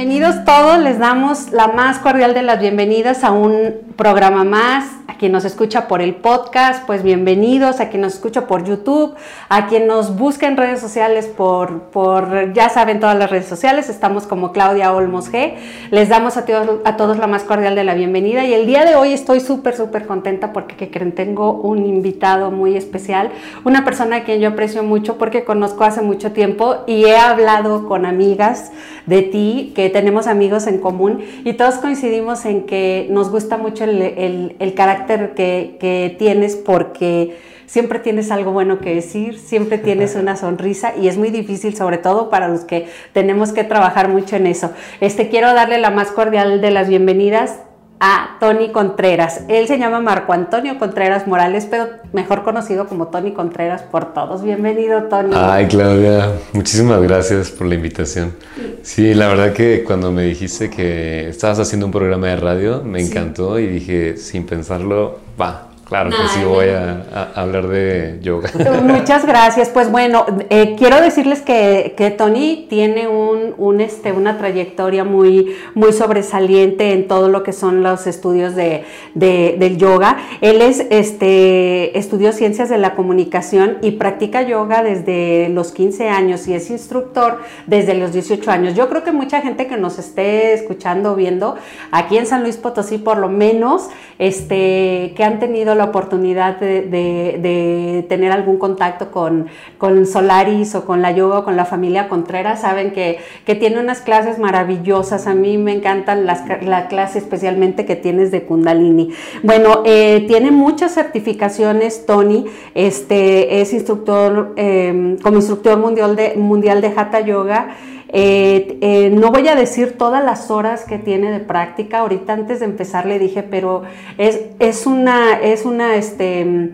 bienvenidos todos. Les damos la más cordial de las bienvenidas a un programa más. Quien nos escucha por el podcast, pues bienvenidos. A quien nos escucha por YouTube, a quien nos busca en redes sociales por, por ya saben, todas las redes sociales. Estamos como Claudia Olmos G. Les damos a, a todos la más cordial de la bienvenida. Y el día de hoy estoy súper, súper contenta porque ¿qué creen? tengo un invitado muy especial. Una persona a quien yo aprecio mucho porque conozco hace mucho tiempo y he hablado con amigas de ti, que tenemos amigos en común y todos coincidimos en que nos gusta mucho el, carácter que, que tienes porque siempre tienes algo bueno que decir, siempre tienes una sonrisa y es muy difícil, sobre todo para los que tenemos que trabajar mucho en eso. Este, quiero darle la más cordial de las bienvenidas a Tony Contreras. Él se llama Marco Antonio Contreras Morales, pero mejor conocido como Tony Contreras por todos. Bienvenido, Tony. Ay, Claudia, muchísimas gracias por la invitación. Sí, la verdad que cuando me dijiste que estabas haciendo un programa de radio, me encantó y dije, sin pensarlo, va, Claro que sí voy a, hablar de yoga. Muchas gracias. Pues bueno, eh, quiero decirles que, que Tony tiene un, un, este, una trayectoria muy, muy sobresaliente en todo lo que son los estudios de, de, del yoga. Él es, este, estudió ciencias de la comunicación y practica yoga desde los 15 años y es instructor desde los 18 años. Yo creo que mucha gente que nos esté escuchando o viendo aquí en San Luis Potosí, por lo menos, este, que han tenido la oportunidad de, tener algún contacto con, con, Solaris o con la yoga o con la familia Contreras, saben que, que tiene unas clases maravillosas. A mí me encantan las, la clase especialmente que tienes de Kundalini. Bueno, eh, tiene muchas certificaciones, Tony. Este, es instructor, eh, como instructor mundial de, mundial de Hatha Yoga. Eh, eh, no voy a decir todas las horas que tiene de práctica. Ahorita antes de empezar le dije, pero es, es una, es una, este,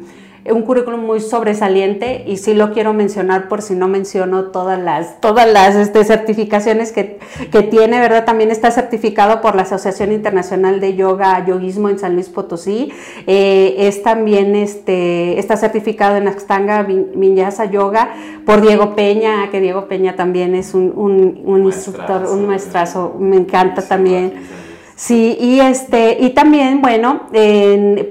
un currículum muy sobresaliente y sí lo quiero mencionar por si no menciono todas las, todas las este, certificaciones que, que, tiene, ¿verdad? También está certificado por la Asociación Internacional de Yoga, Yoguismo en San Luis Potosí. Eh, es también, este, está certificado en Astanga Vinyasa Yoga por Diego Peña, que Diego Peña también es un, un, un instructor, un maestrazo, me encanta también. Sí, y este, y también, bueno,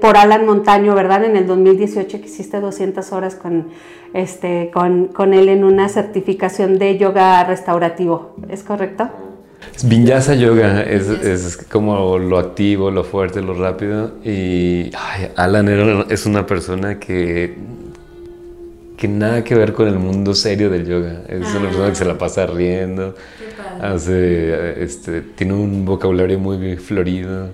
por Alan Montaño, ¿verdad? En el 2018 que hiciste 200 horas con, este, con, con él en una certificación de yoga restaurativo, ¿es correcto? Vinyasa Yoga es, es, como lo activo, lo fuerte, lo rápido. Y Alan es una persona que, que nada que ver con el mundo serio del yoga. Es una persona que se la pasa riendo, hace, este, tiene un vocabulario muy florido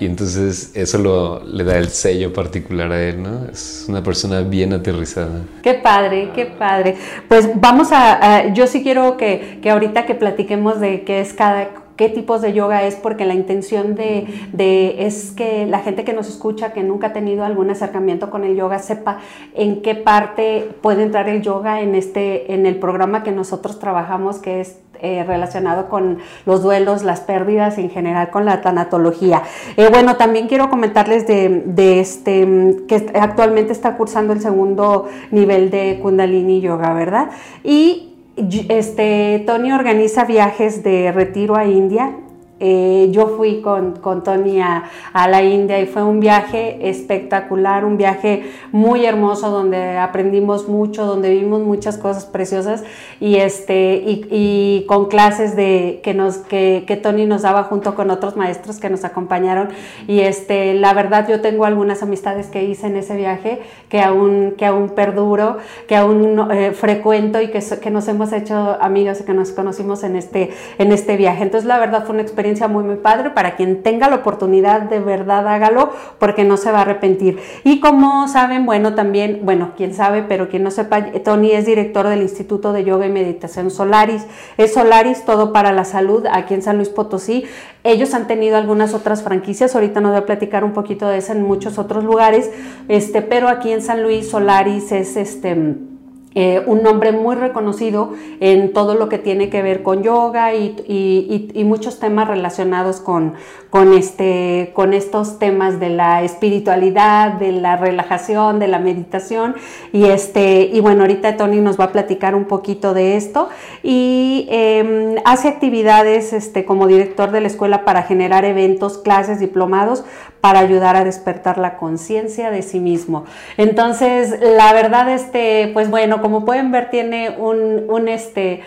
y entonces eso lo, le da el sello particular a él, ¿no? Es una persona bien aterrizada. Qué padre, qué padre. Pues vamos a, yo sí quiero que, que ahorita que platiquemos de qué es cada qué tipos de yoga es, porque la intención de, de, es que la gente que nos escucha, que nunca ha tenido algún acercamiento con el yoga, sepa en qué parte puede entrar el yoga en, este, en el programa que nosotros trabajamos, que es eh, relacionado con los duelos, las pérdidas, en general con la tanatología. Eh, bueno, también quiero comentarles de, de, este, que actualmente está cursando el segundo nivel de Kundalini Yoga, ¿verdad? Y este, Tony organiza viajes de retiro a India eh, yo fui con, con Tony a, la India y fue un viaje espectacular, un viaje muy hermoso donde aprendimos mucho, donde vimos muchas cosas preciosas y, este, y, con clases de, que, nos, que, que, Tony nos daba junto con otros maestros que nos acompañaron. Y este, la verdad yo tengo algunas amistades que hice en ese viaje que aún, que aún perduro, que aún eh, frecuento y que, que nos hemos hecho amigos y que nos conocimos en este, en este viaje. Entonces la verdad fue una experiencia muy, muy padre. Para quien tenga la oportunidad, de verdad hágalo, porque no se va a arrepentir. Y como saben, bueno, también, bueno, quien sabe, pero quien no sepa, Tony es director del Instituto de Yoga y Meditación Solaris. Es Solaris, todo para la salud, aquí en San Luis Potosí. Ellos han tenido algunas otras franquicias, ahorita nos voy a platicar un poquito de eso en muchos otros lugares, este, pero aquí en San Luis Solaris es este eh, un nombre muy reconocido en todo lo que tiene que ver con yoga y, muchos temas relacionados con, con, este, con estos temas de la espiritualidad, de la relajación, de la meditación. Y, este, y bueno, ahorita Tony nos va a platicar un poquito de esto. Y em, hace actividades este, como director de la escuela para generar eventos, clases, diplomados para ayudar a despertar la conciencia de sí mismo. Entonces, la verdad, este, pues bueno, como pueden ver, tiene un, este,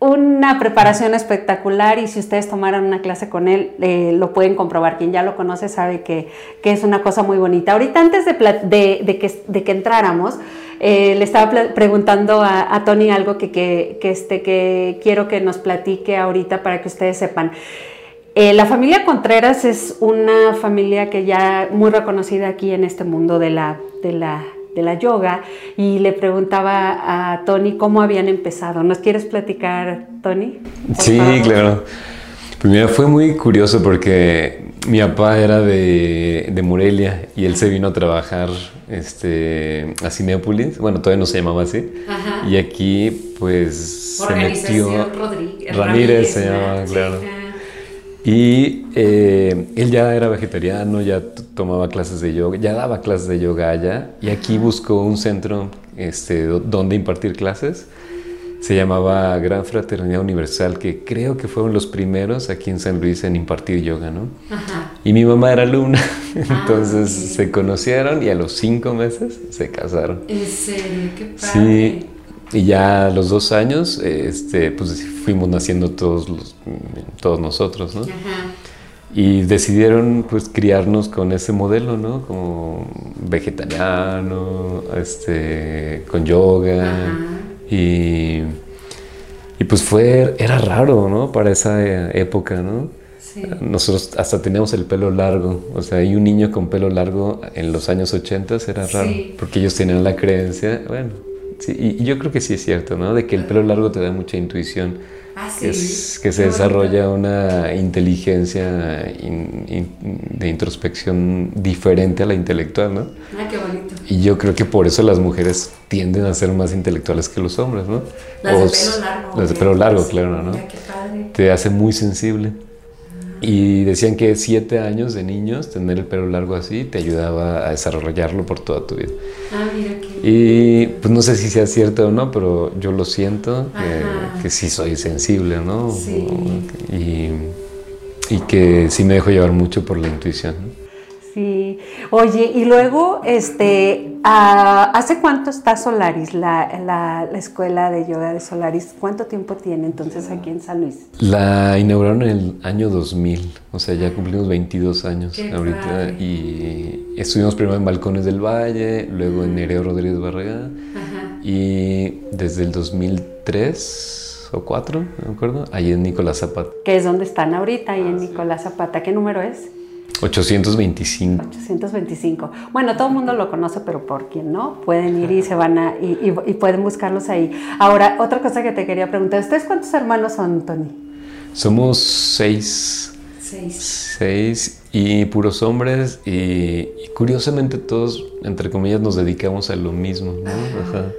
una preparación espectacular y si ustedes tomaran una clase con él, eh, lo pueden comprobar. Quien ya lo conoce sabe que, es una cosa muy bonita. Ahorita antes de, de, que, entráramos, eh, le estaba preguntando a, Tony algo que, que, este, que quiero que nos platique ahorita para que ustedes sepan. Eh, la familia Contreras es una familia que ya muy reconocida aquí en este mundo de la, de la, de la yoga y le preguntaba a Tony cómo habían empezado. ¿Nos quieres platicar, Tony? Sí, claro. Primero pues fue muy curioso porque mi papá era de, de, Morelia y él se vino a trabajar este, a Cinepolis. Bueno, todavía no se llamaba así. Y aquí, pues, se metió. Rodríguez, Ramírez, se llamaba, claro. Y eh, él ya era vegetariano, ya tomaba clases de yoga, ya daba clases de yoga allá. Y aquí buscó un centro este, donde impartir clases. Se llamaba Gran Fraternidad Universal, que creo que fueron los primeros aquí en San Luis en impartir yoga, ¿no? Ajá. Y mi mamá era alumna, ah, entonces se conocieron y a los cinco meses se casaron. ¿En serio? ¡Qué padre! Sí, y ya a los dos años, este, pues fuimos naciendo todos, los, todos nosotros, ¿no? Y decidieron pues criarnos con ese modelo, ¿no? Como vegetariano, este, con yoga. Y, y, pues fue, era raro, ¿no? Para esa época, ¿no? Nosotros hasta teníamos el pelo largo, o sea, hay un niño con pelo largo en los años 80 era raro, porque ellos tenían la creencia, bueno, Sí, y yo creo que sí es cierto, ¿no? De que el pelo largo te da mucha intuición. Ah, que, que se desarrolla una inteligencia de introspección diferente a la intelectual, ¿no? Ah, qué bonito. Y yo creo que por eso las mujeres tienden a ser más intelectuales que los hombres, ¿no? Las de pelo largo. Las de pelo largo, claro, ¿no? qué padre. Te hace muy sensible. Y decían que siete años de niños, tener el pelo largo así, te ayudaba a desarrollarlo por toda tu vida. Ah, mira qué. Y pues no sé si sea cierto o no, pero yo lo siento, que, sí soy sensible, ¿no? Sí. Y, y que sí me dejo llevar mucho por la intuición. Sí. Oye, y luego, este, ah, ¿hace cuánto está Solaris, la, la, escuela de yoga de Solaris? ¿Cuánto tiempo tiene entonces aquí en San Luis? La inauguraron en el año 2000, o sea, ya cumplimos 22 años ahorita. Y estuvimos primero en Balcones del Valle, luego en Nereo Rodríguez Barragán. Y desde el 2003 o 4, me acuerdo, ahí en Nicolás Zapata. Que es donde están ahorita, ahí en Nicolás Zapata. ¿Qué número es? 825. 825. Bueno, todo el mundo lo conoce, pero por quien no, pueden ir y se van a y, pueden buscarlos ahí. Ahora, otra cosa que te quería preguntar, ¿ustedes cuántos hermanos son, Tony? Somos seis. Seis. Seis y puros hombres y, curiosamente todos, entre comillas, nos dedicamos a lo mismo, ¿no? Ajá.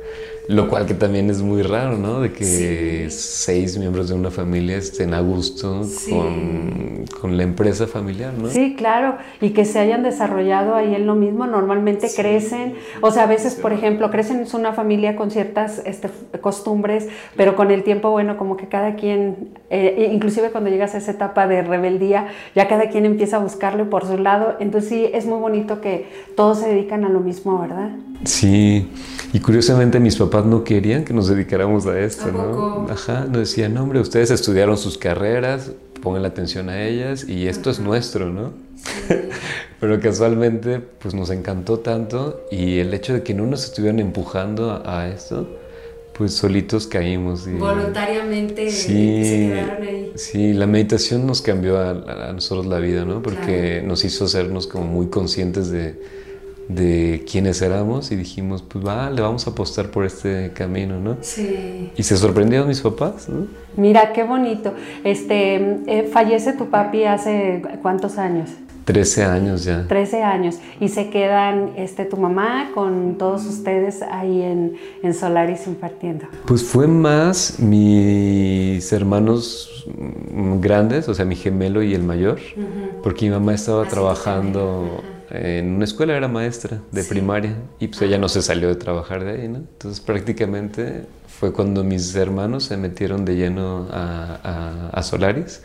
Lo cual que también es muy raro, ¿no? De que seis miembros de una familia estén a gusto con, la empresa familiar, ¿no? Sí, claro, y que se hayan desarrollado ahí en lo mismo, normalmente crecen, o sea, a veces, por ejemplo, crecen en una familia con ciertas este, costumbres, pero con el tiempo, bueno, como que cada quien, eh, inclusive cuando llegas a esa etapa de rebeldía, ya cada quien empieza a buscarlo por su lado, entonces sí, es muy bonito que todos se dedican a lo mismo, ¿verdad? Sí, y curiosamente mis papás no querían que nos dedicáramos a esto, ¿no? Ajá, nos decían, no, hombre, ustedes estudiaron sus carreras, pongan la atención a ellas y esto es nuestro, ¿no? Pero casualmente, pues nos encantó tanto y el hecho de que no nos estuvieran empujando a, esto, pues solitos caímos. Y, Voluntariamente sí, se quedaron ahí. Sí, la meditación nos cambió a, nosotros la vida, ¿no? Porque nos hizo hacernos como muy conscientes de de quiénes éramos y dijimos, pues va, le vamos a apostar por este camino, ¿no? Sí. Y se sorprendieron mis papás, ¿no? Mira, qué bonito. Este, eh, fallece tu papi hace cuántos años? 13 años ya. 13 años. Y se quedan este, tu mamá con todos ustedes ahí en, en Solaris impartiendo. Pues fue más mis hermanos grandes, o sea, mi gemelo y el mayor, porque mi mamá estaba trabajando en una escuela, era maestra de primaria, y pues ella no se salió de trabajar de ahí, ¿no? Entonces prácticamente fue cuando mis hermanos se metieron de lleno a, a, Solaris.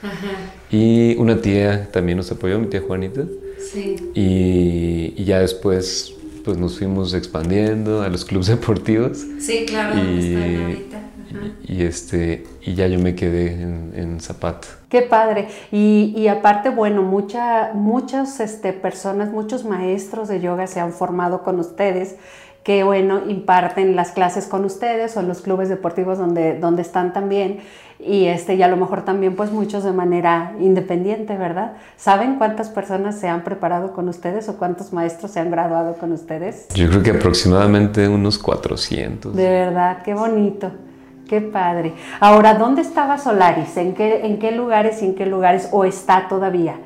Y una tía también nos apoyó, mi tía Juanita. Sí. Y, ya después pues nos fuimos expandiendo a los clubes deportivos. Sí, claro, y, ahorita. Y, este, y ya yo me quedé en, en Zapato. Qué padre. Y, y aparte, bueno, mucha, muchas este, personas, muchos maestros de yoga se han formado con ustedes que bueno, imparten las clases con ustedes o en los clubes deportivos donde, donde están también y, este, y a lo mejor también pues muchos de manera independiente, ¿verdad? ¿Saben cuántas personas se han preparado con ustedes o cuántos maestros se han graduado con ustedes? Yo creo que aproximadamente unos 400. De verdad, qué bonito. Qué padre. Ahora, ¿dónde estaba Solaris? ¿En qué, ¿En qué lugares y en qué lugares? ¿O está todavía?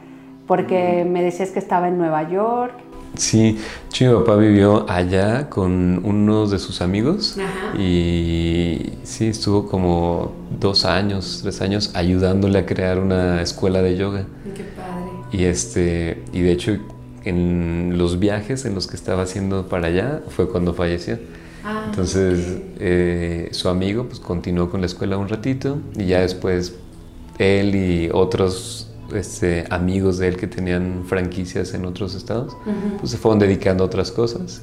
Porque me decías que estaba en Nueva York. Sí, mi papá vivió allá con unos de sus amigos y sí, estuvo como dos años, tres años ayudándole a crear una escuela de yoga. Qué padre. Y, este, y de hecho, en los viajes en los que estaba haciendo para allá fue cuando falleció. Ah, Entonces, eh, su amigo pues, continuó con la escuela un ratito y ya después él y otros este, amigos de él que tenían franquicias en otros estados, pues se fueron dedicando a otras cosas.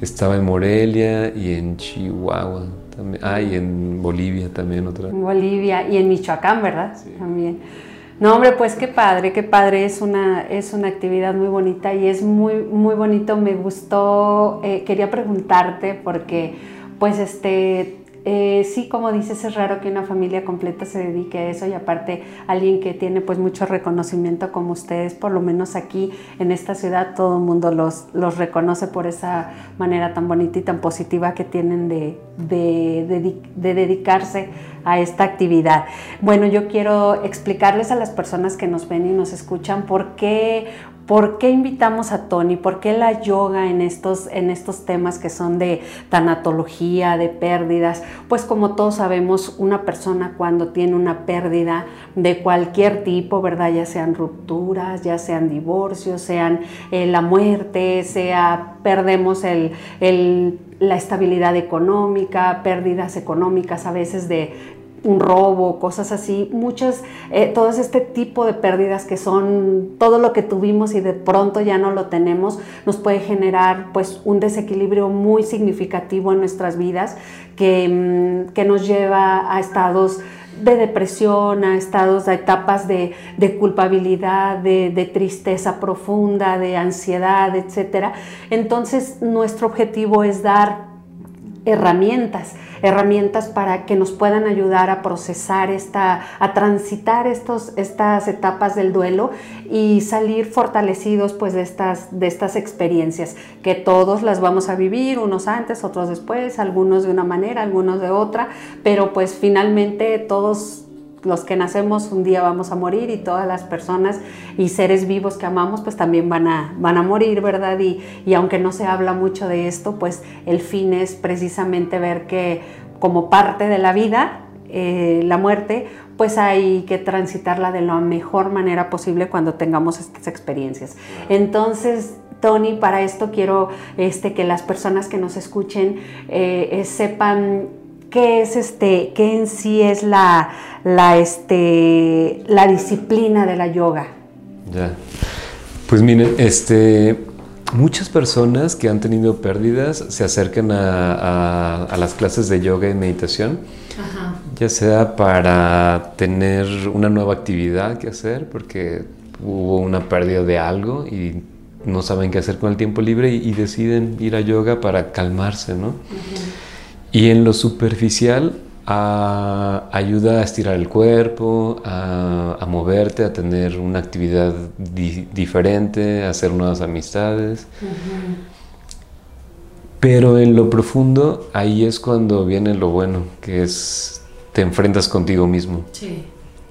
estaba en Morelia y en Chihuahua también. Ah, y en Bolivia también otra. En Bolivia y en Michoacán, ¿verdad? También. No, hombre, pues qué padre, qué padre. Es una, es una actividad muy bonita y es muy, muy bonito. Me gustó, eh, quería preguntarte porque, pues, este, eh, sí, como dices, es raro que una familia completa se dedique a eso y aparte alguien que tiene pues mucho reconocimiento como ustedes, por lo menos aquí en esta ciudad todo el mundo los, los reconoce por esa manera tan bonita y tan positiva que tienen de, de, de dedicarse a esta actividad. Bueno, yo quiero explicarles a las personas que nos ven y nos escuchan por qué ¿Por qué invitamos a Tony? ¿Por qué la yoga en estos, en estos temas que son de tanatología, de pérdidas? Pues como todos sabemos, una persona cuando tiene una pérdida de cualquier tipo, ¿verdad? Ya sean rupturas, ya sean divorcios, sean eh, la muerte, sea perdemos la estabilidad económica, pérdidas económicas a veces de un robo, cosas así, muchas, eh, todo este tipo de pérdidas que son todo lo que tuvimos y de pronto ya no lo tenemos, nos puede generar pues un desequilibrio muy significativo en nuestras vidas que, mm, que nos lleva a estados de depresión, a estados, a etapas de, culpabilidad, de, de, tristeza profunda, de ansiedad, etc. Entonces nuestro objetivo es dar herramientas herramientas para que nos puedan ayudar a procesar esta, a transitar estos, estas etapas del duelo y salir fortalecidos pues de estas, de estas experiencias, que todos las vamos a vivir, unos antes, otros después, algunos de una manera, algunos de otra, pero pues finalmente todos los que nacemos un día vamos a morir y todas las personas y seres vivos que amamos pues también van a, van a morir, ¿verdad? Y, y aunque no se habla mucho de esto, pues el fin es precisamente ver que como parte de la vida, eh, la muerte, pues hay que transitarla de la mejor manera posible cuando tengamos estas experiencias. Entonces, Tony, para esto quiero este, que las personas que nos escuchen eh, sepan qué es este, qué en sí es la, la, este, la disciplina de la yoga. Ya. Pues miren, este, muchas personas que han tenido pérdidas se acercan a, las clases de yoga y meditación, ya sea para tener una nueva actividad que hacer, porque hubo una pérdida de algo y no saben qué hacer con el tiempo libre y, deciden ir a yoga para calmarse, ¿no? Y en lo superficial ayuda a estirar el cuerpo, a, moverte, a tener una actividad diferente, a hacer nuevas amistades. Pero en lo profundo, ahí es cuando viene lo bueno, que es te enfrentas contigo mismo.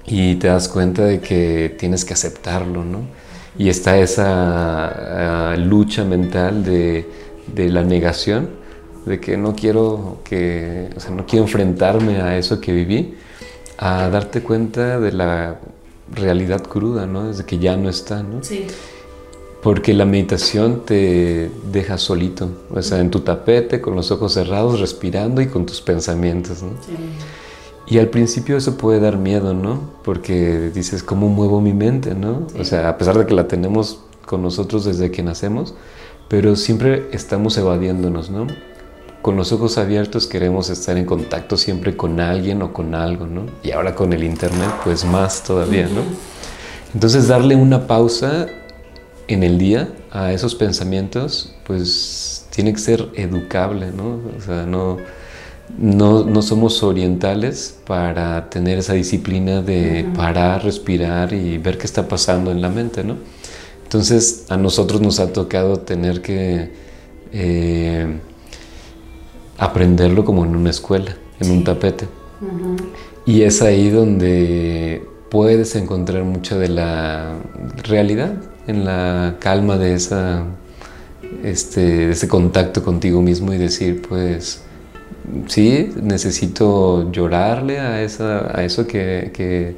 Y te das cuenta de que tienes que aceptarlo, ¿no? Y está esa ah, lucha mental de, de, la negación, de que no quiero que, o sea, no quiero enfrentarme a eso que viví, a darte cuenta de la realidad cruda, ¿no? Desde que ya no está, ¿no? Sí. Porque la meditación te deja solito, o sea, en tu tapete, con los ojos cerrados, respirando y con tus pensamientos, ¿no? Sí. Y al principio eso puede dar miedo, ¿no? Porque dices, ¿cómo muevo mi mente, no? O sea, a pesar de que la tenemos con nosotros desde que nacemos, pero siempre estamos evadiéndonos, ¿no? Con los ojos abiertos queremos estar en contacto siempre con alguien o con algo, ¿no? Y ahora con el Internet, pues más todavía, ¿no? Entonces darle una pausa en el día a esos pensamientos, pues tiene que ser educable, ¿no? O sea, no no, somos orientales para tener esa disciplina de parar, respirar y ver qué está pasando en la mente, ¿no? Entonces a nosotros nos ha tocado tener que eh, aprenderlo como en una escuela, en un tapete. Y es ahí donde puedes encontrar mucha de la realidad, en la calma de, esa, este, de ese contacto contigo mismo y decir, pues, sí, necesito llorarle a, esa, a eso que,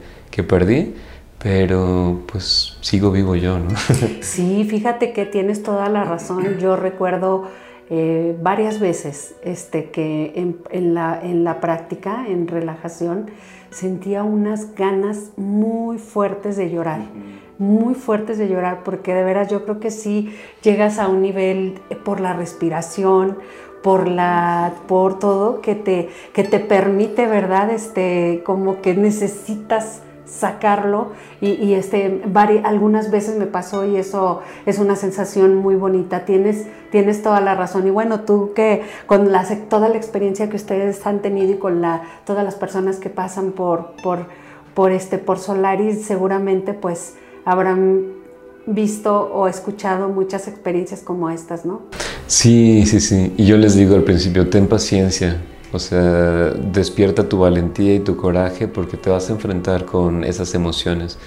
perdí, pero pues sigo vivo yo, ¿no? Sí, fíjate que tienes toda la razón. Yo recuerdo eh, varias veces este, que en, la, en la práctica, en relajación, sentía unas ganas muy fuertes de llorar muy fuertes de llorar, porque de veras yo creo que sí llegas a un nivel por la respiración, por la por todo que te que te permite verdad este como que necesitas sacarlo y, este algunas veces me pasó y eso es una sensación muy bonita tienes tienes toda la razón y bueno tú que con la, toda la experiencia que ustedes han tenido y con la todas las personas que pasan por por por este por Solaris seguramente pues habrán visto o escuchado muchas experiencias como estas, ¿no? Sí, sí, sí. Y yo les digo al principio, ten paciencia. O sea, despierta tu valentía y tu coraje porque te vas a enfrentar con esas emociones.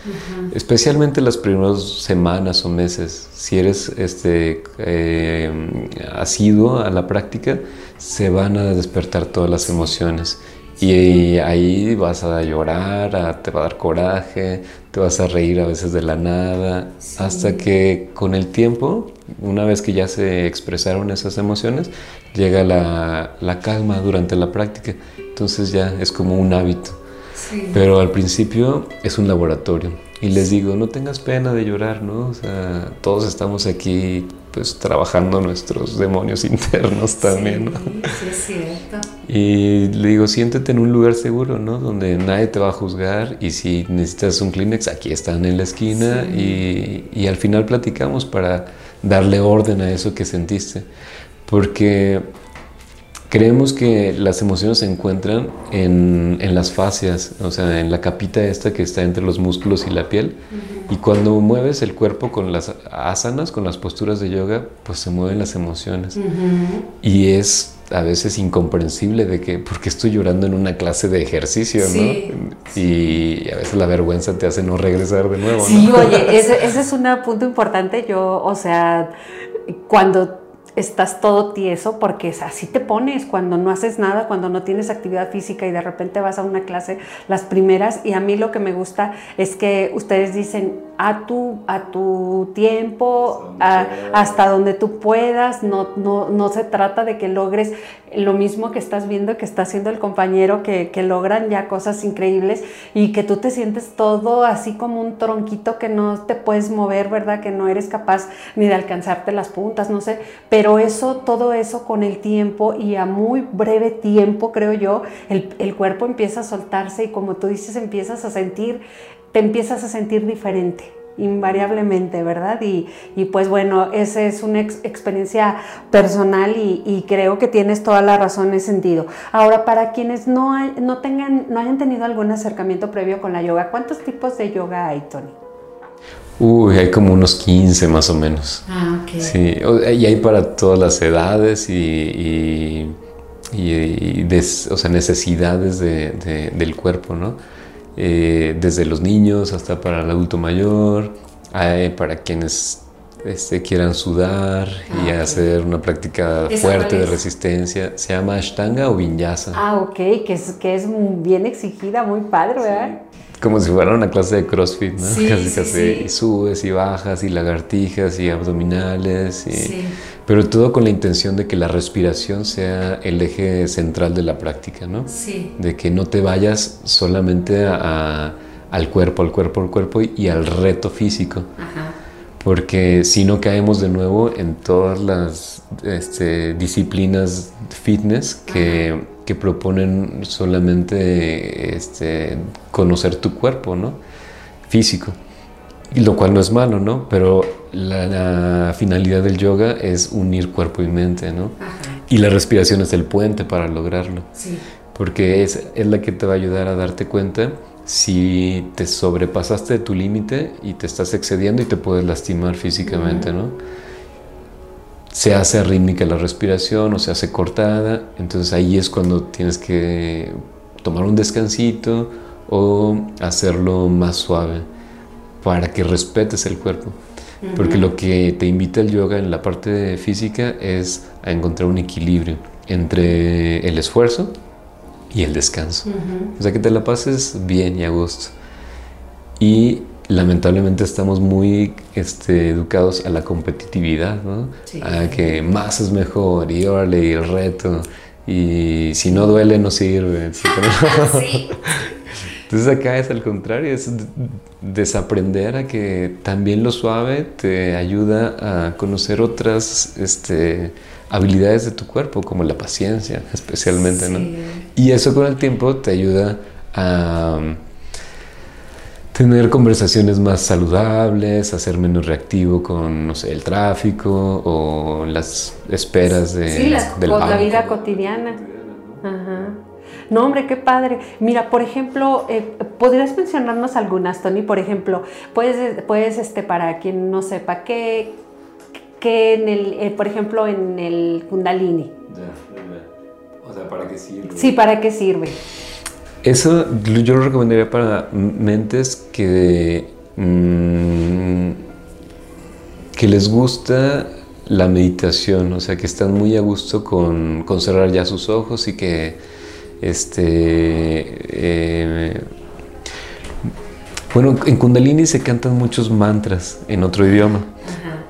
Especialmente las primeras semanas o meses. Si eres este, eh, asiduo a la práctica, se van a despertar todas las emociones. Y ahí vas a llorar, te va a dar coraje, te vas a reír a veces de la nada, hasta que con el tiempo, una vez que ya se expresaron esas emociones, llega la, calma durante la práctica. Entonces ya es como un hábito. Pero al principio es un laboratorio. Y les digo, no tengas pena de llorar, ¿no? O sea, todos estamos aquí pues trabajando nuestros demonios internos también, ¿no? Sí, es cierto. Y le digo, siéntete en un lugar seguro, ¿no? Donde nadie te va a juzgar y si necesitas un Kleenex, aquí están en la esquina y, y al final platicamos para darle orden a eso que sentiste. Porque Creemos que las emociones se encuentran en, en, las fascias, o sea, en la capita esta que está entre los músculos y la piel. Y cuando mueves el cuerpo con las asanas, con las posturas de yoga, pues se mueven las emociones. Y es a veces incomprensible de que, ¿por qué estoy llorando en una clase de ejercicio, no? Y a veces la vergüenza te hace no regresar de nuevo. Sí, oye, ese, ese es un punto importante. Yo, o sea, cuando estás todo tieso porque así te pones cuando no haces nada, cuando no tienes actividad física y de repente vas a una clase las primeras. Y a mí lo que me gusta es que ustedes dicen a tu, a tu tiempo, hasta donde tú puedas, no, no, no, se trata de que logres lo mismo que estás viendo que está haciendo el compañero, que, que logran ya cosas increíbles y que tú te sientes todo así como un tronquito que no te puedes mover, ¿verdad? Que no eres capaz ni de alcanzarte las puntas, no sé, pero eso, todo eso con el tiempo y a muy breve tiempo, creo yo, el, cuerpo empieza a soltarse y como tú dices, empiezas a sentir, te empiezas a sentir diferente invariablemente, ¿verdad? Y, pues bueno, esa es una experiencia personal y, creo que tienes toda la razón en ese sentido. Ahora, para quienes no, no, tengan, no hayan tenido algún acercamiento previo con la yoga, ¿cuántos tipos de yoga hay, Tony? Uy, hay como unos 15 más o menos. Ah, ok. Sí, y hay para todas las edades y, y, o sea, necesidades de, del cuerpo, ¿no? Eh, desde los niños hasta para el adulto mayor, Hay para quienes este, quieran sudar y Ah, ok. hacer una práctica ¿Esa fuerte de es? resistencia. Se llama Ashtanga o Vinyasa. Ah, ok, que es, que es bien exigida, muy padre, ¿verdad? Como si fuera una clase de CrossFit, ¿no? Sí, casi, sí, casi. sí. Y subes y bajas y lagartijas y abdominales. Y... Sí. Pero todo con la intención de que la respiración sea el eje central de la práctica, ¿no? Sí. De que no te vayas solamente a- a- al cuerpo, al cuerpo, al cuerpo y al reto físico. Ajá. Porque si no caemos de nuevo en todas las este, disciplinas fitness que, que proponen solamente este, conocer tu cuerpo, ¿no? Físico. Y lo cual no es malo, ¿no? Pero la, la finalidad del yoga es unir cuerpo y mente, ¿no? Ajá. Y la respiración es el puente para lograrlo Sí. porque es, es la que te va a ayudar a darte cuenta si te sobrepasaste de tu límite y te estás excediendo y te puedes lastimar físicamente, ¿no? Se hace rítmica la respiración o se hace cortada, entonces ahí es cuando tienes que tomar un descansito o hacerlo más suave para que respetes el cuerpo. Porque lo que te invita el yoga en la parte física es a encontrar un equilibrio entre el esfuerzo y el descanso. O sea, que te la pases bien y a gusto. Y lamentablemente estamos muy este, educados a la competitividad, ¿no? Sí. A que más es mejor y órale, y el reto. Y si no duele, no sirve. Sí. Entonces acá es al contrario, es desaprender a que también lo suave te ayuda a conocer otras este, habilidades de tu cuerpo, como la paciencia especialmente, ¿no? Y eso con el tiempo te ayuda a tener conversaciones más saludables, a ser menos reactivo con, no sé, el tráfico o las esperas de, Sí, la, del la vida cotidiana. Ajá. No, hombre, qué padre. Mira, por ejemplo, eh, ¿podrías mencionarnos algunas, Tony? Por ejemplo, puedes, puedes este, para quien no sepa, ¿qué, qué en el, eh, por ejemplo, en el Kundalini? O sea, ¿para qué sirve? Sí, ¿para qué sirve? Eso yo lo recomendaría para mentes que, mm, que les gusta la meditación, o sea, que están muy a gusto con, con cerrar ya sus ojos y que, este, eh, bueno, en Kundalini se cantan muchos mantras en otro idioma.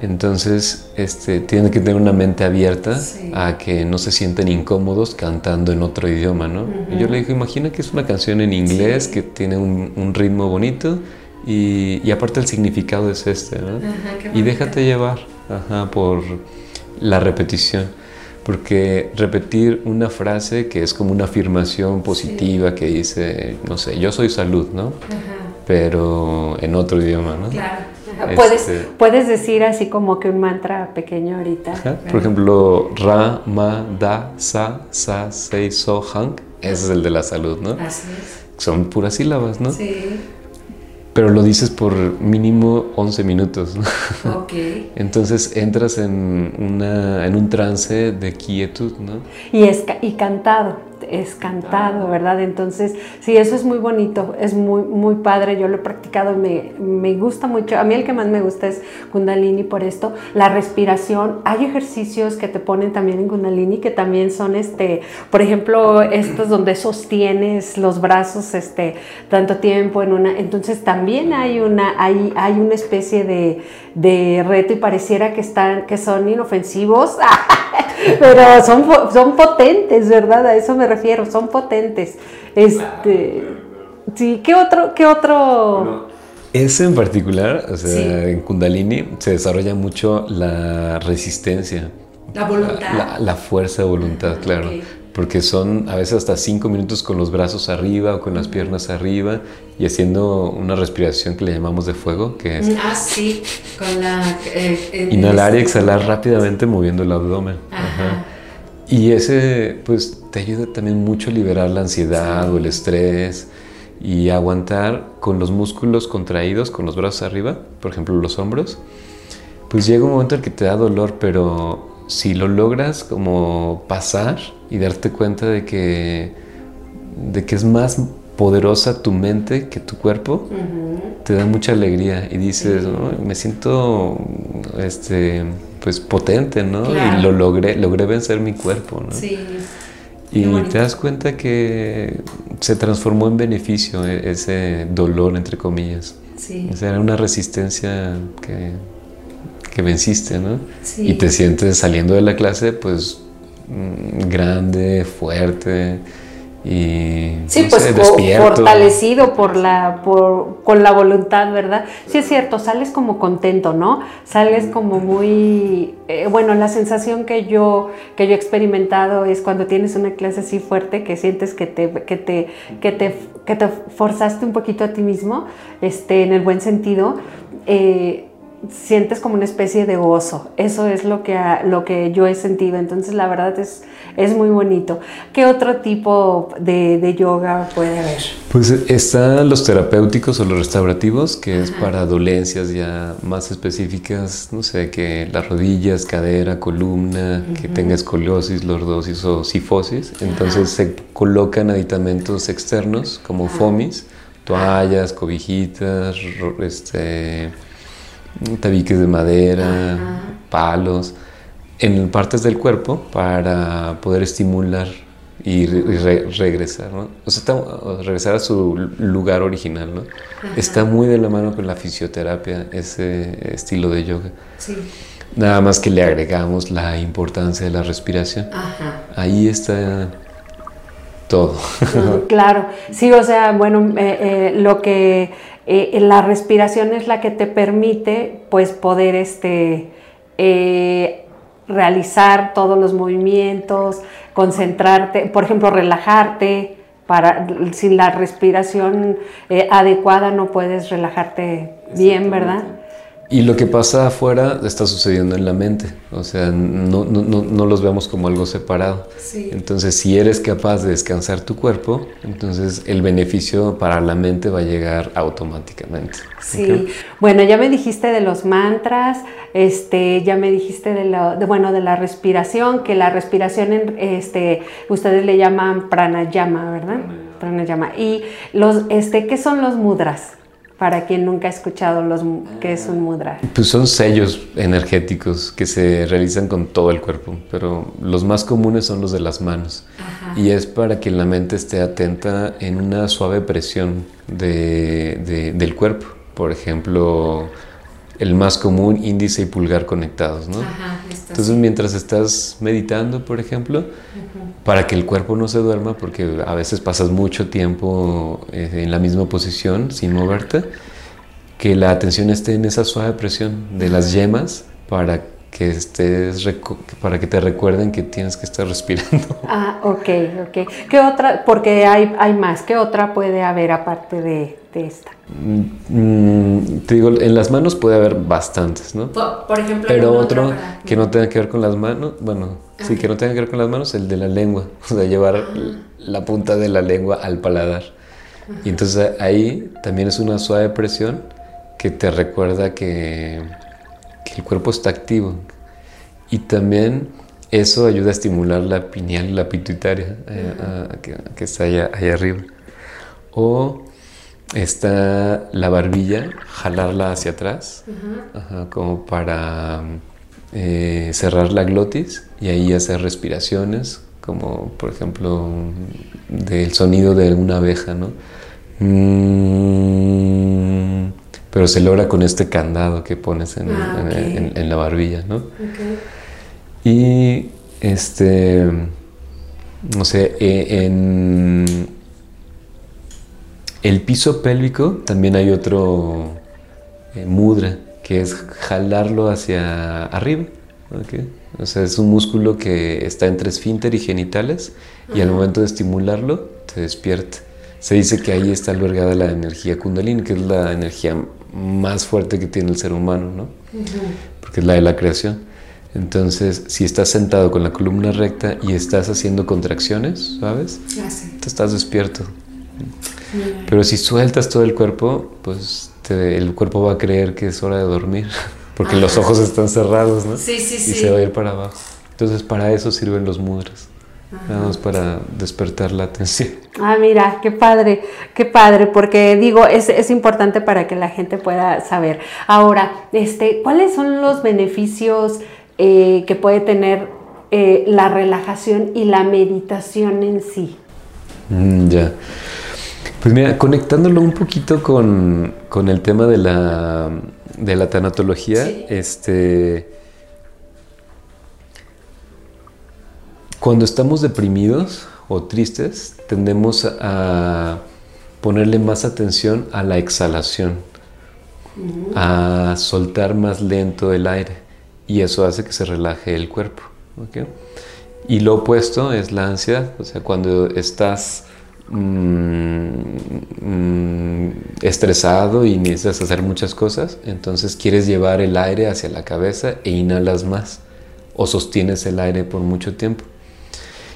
Entonces, este, tienen que tener una mente abierta Sí. a que no se sienten incómodos cantando en otro idioma, ¿no? Y yo le dije, imagina que es una canción en inglés Sí. que tiene un, un ritmo bonito y, y aparte el significado es este, ¿no? Y déjate llevar ajá, por la repetición. Porque repetir una frase que es como una afirmación positiva que dice, no sé, yo soy salud, ¿no? Pero en otro idioma, ¿no? Claro. Este- Puedes, puedes decir así como que un mantra pequeño ahorita. Ajá. Por ejemplo, Ra, Ma, Da, Sa, Sa, Sei, So, Hank. Ese es el de la salud, ¿no? Así es. Son puras sílabas, ¿no? Sí. Pero lo dices por mínimo 11 minutos, ¿no? Ok. Entonces entras en, una, en un trance de quietud, ¿no? Y, es, y cantado, es cantado, ¿verdad? Entonces, sí, eso es muy bonito, es muy, muy padre, yo lo he practicado me, me gusta mucho. A mí el que más me gusta es Kundalini por esto, la respiración. Hay ejercicios que te ponen también en Kundalini que también son, este, por ejemplo, estos donde sostienes los brazos este, tanto tiempo en una... Entonces, también hay una, hay, hay una especie de, de reto y pareciera que, están, que son inofensivos. Pero son, son potentes, ¿verdad? A eso me refiero, son potentes. Este, sí, ¿qué otro, qué otro? Ese en particular, o sea, Sí. en Kundalini se desarrolla mucho la resistencia. La voluntad. La, la fuerza de voluntad, claro. ok. Porque son a veces hasta cinco minutos con los brazos arriba o con las piernas arriba y haciendo una respiración que le llamamos de fuego, que es Ah, sí, con la... eh, inhalar y exhalar rápidamente moviendo el abdomen. Ajá. Y ese, pues, te ayuda también mucho a liberar la ansiedad o el estrés y aguantar con los músculos contraídos, con los brazos arriba, por ejemplo, los hombros. Pues llega un momento en que te da dolor, pero si lo logras como pasar y darte cuenta de que, de que es más poderosa tu mente que tu cuerpo, te da mucha alegría y dices, me siento este, pues potente, ¿no? Y lo logré, logré vencer mi cuerpo, ¿no? Sí. Y te das cuenta que se transformó en beneficio e, ese dolor, entre comillas. Sí. O sea, era una resistencia que, que venciste, ¿no? Sí. Y te sientes saliendo de la clase, pues, mm, grande, fuerte, y sí, pues fortalecido por la, por, con la voluntad, ¿verdad? Sí es cierto, sales como contento, ¿no? Sales como muy, eh, bueno, la sensación que yo, que yo he experimentado es cuando tienes una clase así fuerte que sientes que te, que te, que te, que te forzaste un poquito a ti mismo, este, en el buen sentido. Eh, sientes como una especie de gozo. Eso es lo que, lo que yo he sentido. Entonces, la verdad es, es muy bonito. ¿Qué otro tipo de, yoga puede haber? Pues están los terapéuticos o los restaurativos, que es para dolencias ya más específicas, no sé, que las rodillas, cadera, columna, que tenga escoliosis, lordosis o sifosis. Entonces se colocan aditamentos externos como fomis, toallas, cobijitas, este tabiques de madera, palos, en partes del cuerpo para poder estimular y, regresar, ¿no? O sea, regresar a su lugar original, ¿no? Está muy de la mano con la fisioterapia, ese estilo de yoga. Sí. Nada más que le agregamos la importancia de la respiración. Ahí está todo. Claro, sí, o sea, bueno, eh, eh, lo que eh, la respiración es la que te permite pues poder este, eh, realizar todos los movimientos, concentrarte, por ejemplo, relajarte. Para, sin la respiración eh, adecuada no puedes relajarte bien, ¿verdad? Y lo que pasa afuera está sucediendo en la mente, o sea, no, no, no, los vemos como algo separado. Entonces, si eres capaz de descansar tu cuerpo, entonces el beneficio para la mente va a llegar automáticamente. Sí, bueno, ya me dijiste de los mantras, este, ya me dijiste de, lo, de, bueno, de la respiración, que la respiración, este, ustedes le llaman pranayama, ¿verdad? Pranayama. Y los, este, ¿qué son los mudras? Para quien nunca ha escuchado los, qué es un mudra? Pues son sellos energéticos que se realizan con todo el cuerpo, pero los más comunes son los de las manos. Y es para que la mente esté atenta en una suave presión de, del cuerpo. Por ejemplo, el más común, índice y pulgar conectados, ¿no? Entonces, mientras estás meditando, por ejemplo, para que el cuerpo no se duerma, porque a veces pasas mucho tiempo eh, en la misma posición sin moverte, que la atención esté en esa suave presión de las yemas para que estés para que te recuerden que tienes que estar respirando. Ah, ok, ok. ¿Qué otra? Porque hay, hay más. ¿Qué otra puede haber aparte de, esta? Mm, te digo, en las manos puede haber bastantes, ¿no? Por, ejemplo, pero otro que no tenga que ver con las manos, bueno, sí que no tenga que ver con las manos, el de la lengua, o sea, llevar ah. la punta de la lengua al paladar. Y entonces ahí también es una suave presión que te recuerda que que el cuerpo está activo. Y también eso ayuda a estimular la pineal y la pituitaria eh, que, está allá, arriba. O está la barbilla, jalarla hacia atrás, como para eh, cerrar la glotis y ahí hacer respiraciones, como por ejemplo del sonido de una abeja, ¿no? Mm, pero se logra con este candado que pones en, ah, la barbilla, ¿no? Y este, no sé, e, en el piso pélvico también hay otro eh, mudra, que es jalarlo hacia arriba. O sea, es un músculo que está entre esfínter y genitales y al momento de estimularlo te despierta. Se dice que ahí está albergada la energía kundalini, que es la energía más fuerte que tiene el ser humano, ¿no? Porque es la de la creación. Entonces, si estás sentado con la columna recta y estás haciendo contracciones, ¿sabes? Ah, Te estás despierto. Pero si sueltas todo el cuerpo, pues el cuerpo va a creer que es hora de dormir, porque los ojos están cerrados, ¿no? Sí, sí, sí. Y se va a ir para abajo. Entonces, para eso sirven los mudras. Vamos para despertar la atención. Ah, mira, qué padre, qué padre, porque digo, es, es, importante para que la gente pueda saber. Ahora, este, ¿cuáles son los beneficios eh, que puede tener eh, la relajación y la meditación en sí? Mm, ya. Pues mira, conectándolo un poquito con, con el tema de la, de la tanatología, este Cuando estamos deprimidos o tristes, tendemos a ponerle más atención a la exhalación, a soltar más lento el aire y eso hace que se relaje el cuerpo. Y lo opuesto es la ansiedad, o sea, cuando estás mm, mm, estresado y necesitas hacer muchas cosas, entonces quieres llevar el aire hacia la cabeza e inhalas más o sostienes el aire por mucho tiempo.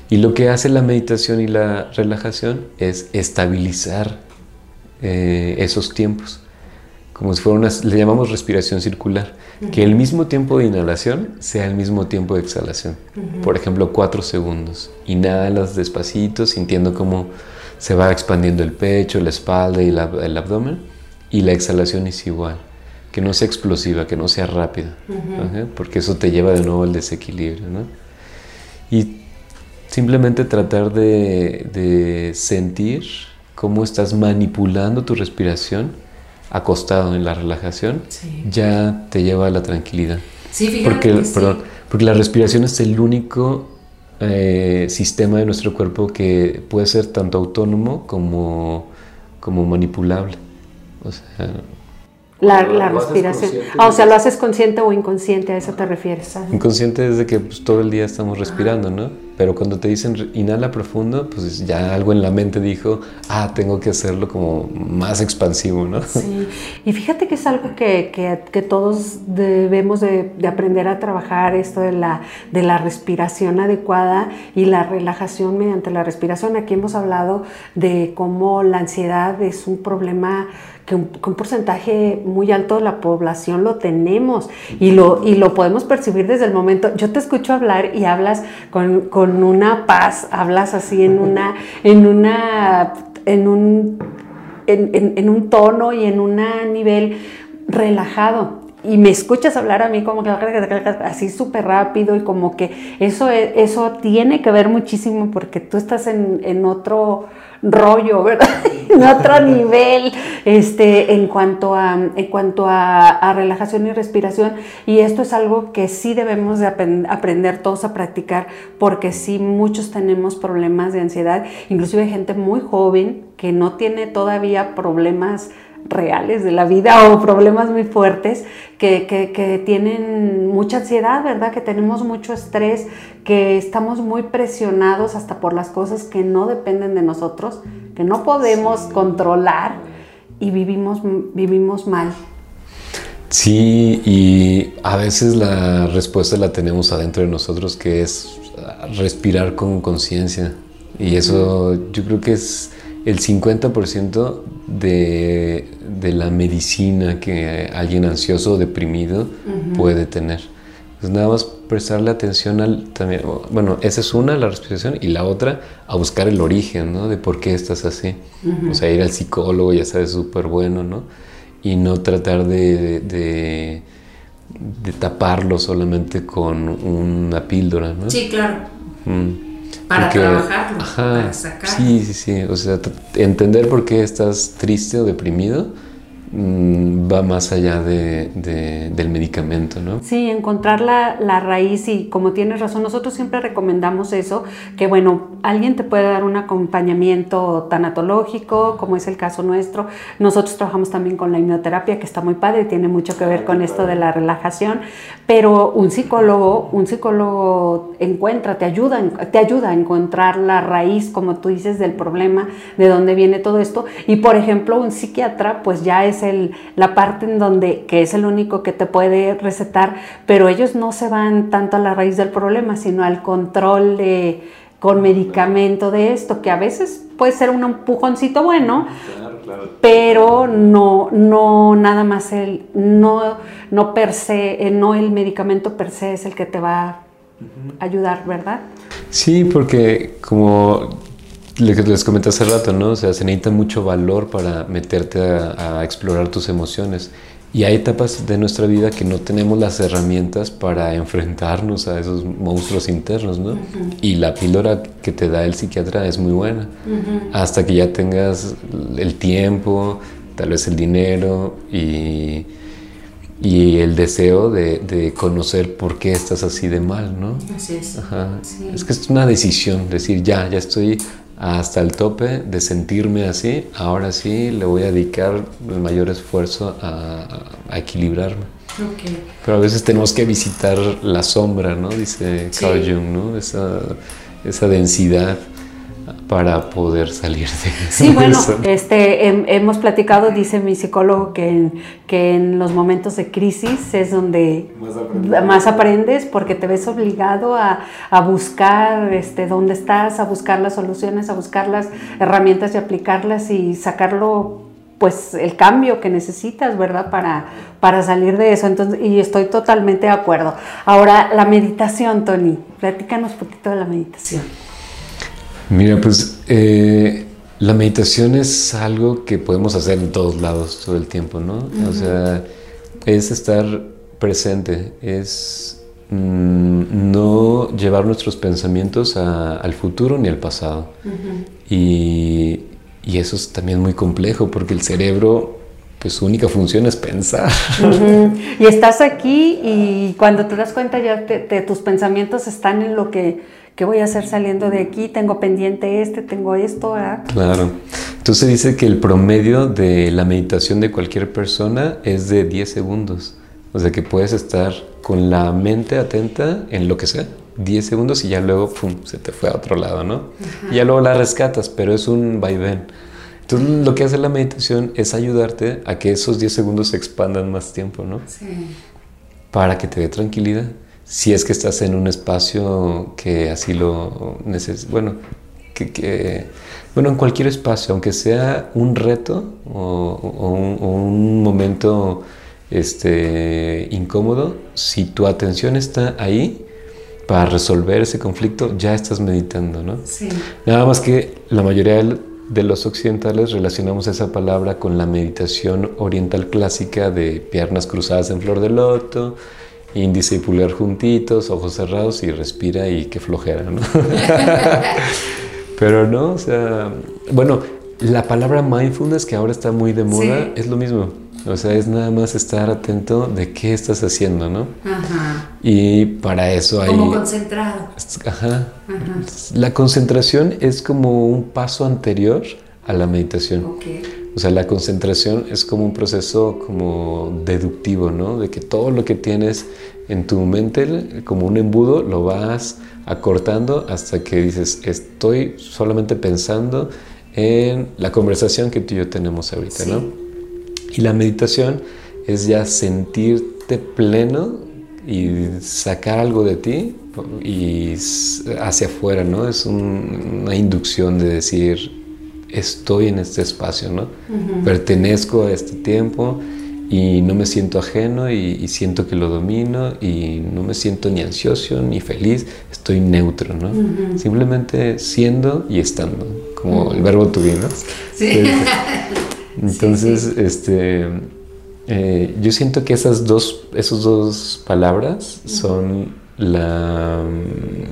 Y lo que hace la meditación y la relajación es estabilizar eh, esos tiempos, como si fuera una, le llamamos respiración circular, que el mismo tiempo de inhalación sea el mismo tiempo de exhalación. Por ejemplo, cuatro segundos. Inhalas despacito, sintiendo cómo se va expandiendo el pecho, la espalda y el abdomen, y la exhalación es igual. Que no sea explosiva, que no sea rápida, porque eso te lleva de nuevo al desequilibrio. ¿no? Y Simplemente tratar de, sentir cómo estás manipulando tu respiración acostado en la relajación, ya te lleva a la tranquilidad. Sí, fíjate porque, perdón, porque la respiración es el único eh, sistema de nuestro cuerpo que puede ser tanto autónomo como, como manipulable. O sea, la, respiración. Ah, o sea, lo haces consciente o inconsciente, a eso te refieres. Inconsciente es de que pues, todo el día estamos respirando, ¿no? Pero cuando te dicen inhala profundo, pues ya algo en la mente dijo, ah, tengo que hacerlo como más expansivo, ¿no? Sí, y fíjate que es algo que, que, todos debemos de, de, aprender a trabajar, esto de la, de la respiración adecuada y la relajación mediante la respiración. Aquí hemos hablado de cómo la ansiedad es un problema que un, porcentaje muy alto de la población lo tenemos y lo, y lo podemos percibir desde el momento. Yo te escucho hablar y hablas con, con una paz, hablas así en una, en una, en un, en, en, un tono y en un nivel relajado. Y me escuchas hablar a mí como que así súper rápido y como que eso, eso tiene que ver muchísimo porque tú estás en, en otro rollo, ¿verdad? en otro nivel este, en cuanto, a, en cuanto a, relajación y respiración. Y esto es algo que sí debemos de aprender todos a practicar porque sí muchos tenemos problemas de ansiedad, inclusive gente muy joven que no tiene todavía problemas reales de la vida o problemas muy fuertes que, que, tienen mucha ansiedad, ¿verdad? Que tenemos mucho estrés, que estamos muy presionados hasta por las cosas que no dependen de nosotros, que no podemos controlar y vivimos, vivimos mal. Sí, y a veces la respuesta la tenemos adentro de nosotros, que es respirar con conciencia. Y eso yo creo que es el 50% de, de, la medicina que alguien ansioso o deprimido puede tener. Pues nada más prestarle atención al también, bueno, esa es una, la respiración, y la otra, a buscar el origen, ¿no? De por qué estás así. O sea, ir al psicólogo, ya sabes, súper bueno, ¿no? Y no tratar de, de, de, taparlo solamente con una píldora, ¿no? Sí, claro. Para trabajarlo, para sacar. Sí, sí, sí. O sea, entender por qué estás triste o deprimido va más allá de, del medicamento, ¿no? Sí, encontrar la, la, raíz y como tienes razón, nosotros siempre recomendamos eso, que bueno, alguien te puede dar un acompañamiento tanatológico, como es el caso nuestro. Nosotros trabajamos también con la hipnoterapia, que está muy padre, tiene mucho que ver con esto de la relajación, pero un psicólogo, un psicólogo encuentra, te ayuda, te ayuda a encontrar la raíz, como tú dices, del problema, de dónde viene todo esto. Y por ejemplo, un psiquiatra, pues ya es el, la parte en donde, que es el único que te puede recetar, pero ellos no se van tanto a la raíz del problema, sino al control de, con medicamento de esto, que a veces puede ser un empujoncito bueno, pero no, no nada más el, no, no per se, eh, no el medicamento per se es el que te va a ayudar, ¿verdad? Sí, porque como les comenté hace rato, ¿no? O sea, se necesita mucho valor para meterte a, explorar tus emociones. Y hay etapas de nuestra vida que no tenemos las herramientas para enfrentarnos a esos monstruos internos, ¿no? Y la píldora que te da el psiquiatra es muy buena. Hasta que ya tengas el tiempo, tal vez el dinero y, y el deseo de, conocer por qué estás así de mal, ¿no? Así es. Es que es una decisión, decir, ya, ya estoy hasta el tope de sentirme así, ahora sí le voy a dedicar el mayor esfuerzo a, equilibrarme. Pero a veces tenemos que visitar la sombra, ¿no? Dice Carl Jung, ¿no? Esa, esa densidad para poder salir de Sí, bueno, este, hemos platicado, dice mi psicólogo, que en, que en los momentos de crisis es donde más aprendes, porque te ves obligado a, a, buscar este, dónde estás, a buscar las soluciones, a buscar las herramientas y aplicarlas y sacarlo pues el cambio que necesitas, ¿verdad? Para, para salir de eso. Entonces, y estoy totalmente de acuerdo. Ahora, la meditación, Tony. Platícanos un poquito de la meditación. Mira, pues eh, la meditación es algo que podemos hacer en todos lados todo el tiempo, ¿no? O sea, es estar presente, es mm, no llevar nuestros pensamientos al futuro ni al pasado. y, eso es también muy complejo porque el cerebro pues su única función es pensar. Y estás aquí y cuando te das cuenta ya tus pensamientos están en lo que ¿qué voy a hacer saliendo de aquí? Tengo pendiente este, tengo esto. Claro. Entonces dice que el promedio de la meditación de cualquier persona es de 10 segundos. O sea que puedes estar con la mente atenta en lo que sea. 10 segundos y ya luego pum, se te fue a otro lado, ¿no? Y ya luego la rescatas, pero es un vaivén. Entonces lo que hace la meditación es ayudarte a que esos 10 segundos se expandan más tiempo, ¿no? Sí. Para que te dé tranquilidad si es que estás en un espacio que así lo necesitas, bueno, que, bueno, en cualquier espacio, aunque sea un reto o, un, momento este, incómodo, si tu atención está ahí para resolver ese conflicto, ya estás meditando, ¿no? Sí. Nada más que la mayoría de los occidentales relacionamos esa palabra con la meditación oriental clásica de piernas cruzadas en flor de loto, índice y pulgar juntitos, ojos cerrados y respira y qué flojera, ¿no? Pero no, o sea, bueno, la palabra mindfulness que ahora está muy de moda es lo mismo. O sea, es nada más estar atento de qué estás haciendo, ¿no? Ajá. Y para eso hay... Como concentrado. Ajá. La concentración es como un paso anterior a la meditación. Okay. O sea, la concentración es como un proceso como deductivo, ¿no? De que todo lo que tienes en tu mente, como un embudo, lo vas acortando hasta que dices, estoy solamente pensando en la conversación que tú y yo tenemos ahorita, ¿no? Y la meditación es ya sentirte pleno y sacar algo de ti y hacia afuera, ¿no? Es una inducción de decir, estoy en este espacio, ¿no? Pertenezco a este tiempo y no me siento ajeno y, siento que lo domino y no me siento ni ansioso ni feliz, estoy neutro, ¿no? Simplemente siendo y estando, como el verbo to ¿no? Sí. Entonces, este, eh, yo siento que esas dos, esas dos palabras son la,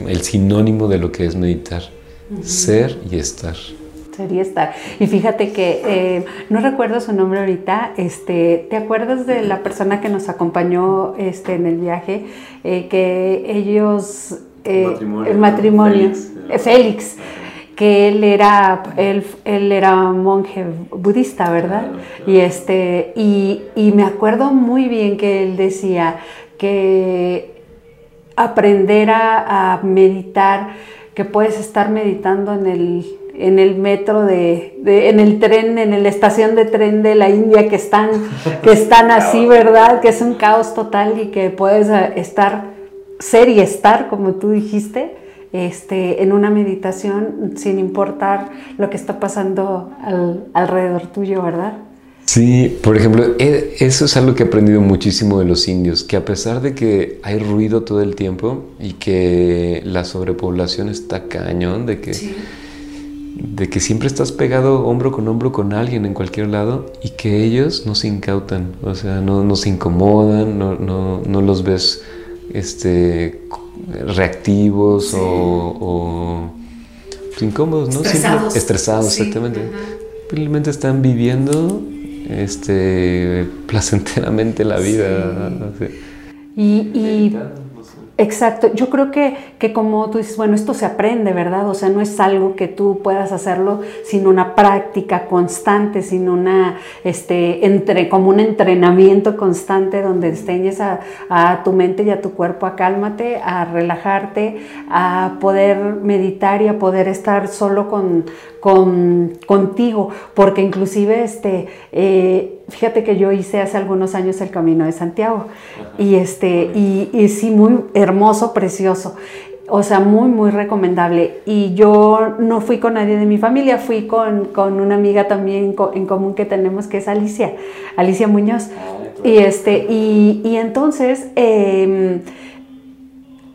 el sinónimo de lo que es meditar, ser y estar. Sería estar. Y fíjate que eh, no recuerdo su nombre ahorita. Este, ¿te acuerdas de la persona que nos acompañó este, en el viaje? Eh, que ellos eh, el matrimonio, Félix, que él era él, él, era monje budista, ¿verdad? Y este y, y me acuerdo muy bien que él decía que aprender a, a meditar, que puedes estar meditando en el en el metro de, en el tren, en la estación de tren de la India que están, que están así, ¿verdad? Que es un caos total y que puedes eh, estar, ser y estar, como tú dijiste, este, en una meditación sin importar lo que está pasando alrededor tuyo, ¿verdad? Sí, por ejemplo, e, eso es algo que he aprendido muchísimo de los indios, que a pesar de que hay ruido todo el tiempo y que la sobrepoblación está cañón, de que, de que siempre estás pegado hombro con hombro con alguien en cualquier lado y que ellos no se incautan, o sea, no, se incomodan, no, no, los ves este, reactivos o, incómodos, ¿no? Estresados. estresados, exactamente. Simplemente están viviendo este, placenteramente la vida. Y, exacto, yo creo que, que, como tú dices, bueno, esto se aprende, ¿verdad? O sea, no es algo que tú puedas hacerlo sin una práctica constante, sin una, este, entre, como un entrenamiento constante donde enseñes a, a tu mente y a tu cuerpo a cálmate, a relajarte, a poder meditar y a poder estar solo con, con, contigo, porque inclusive, este, eh, fíjate que yo hice hace algunos años el Camino de Santiago y, este, y, sí, muy hermoso, precioso. O sea, muy, muy recomendable. Y yo no fui con nadie de mi familia, fui con, una amiga también en común que tenemos, que es Alicia, Alicia Muñoz. Ah, y, este, y, y entonces, em,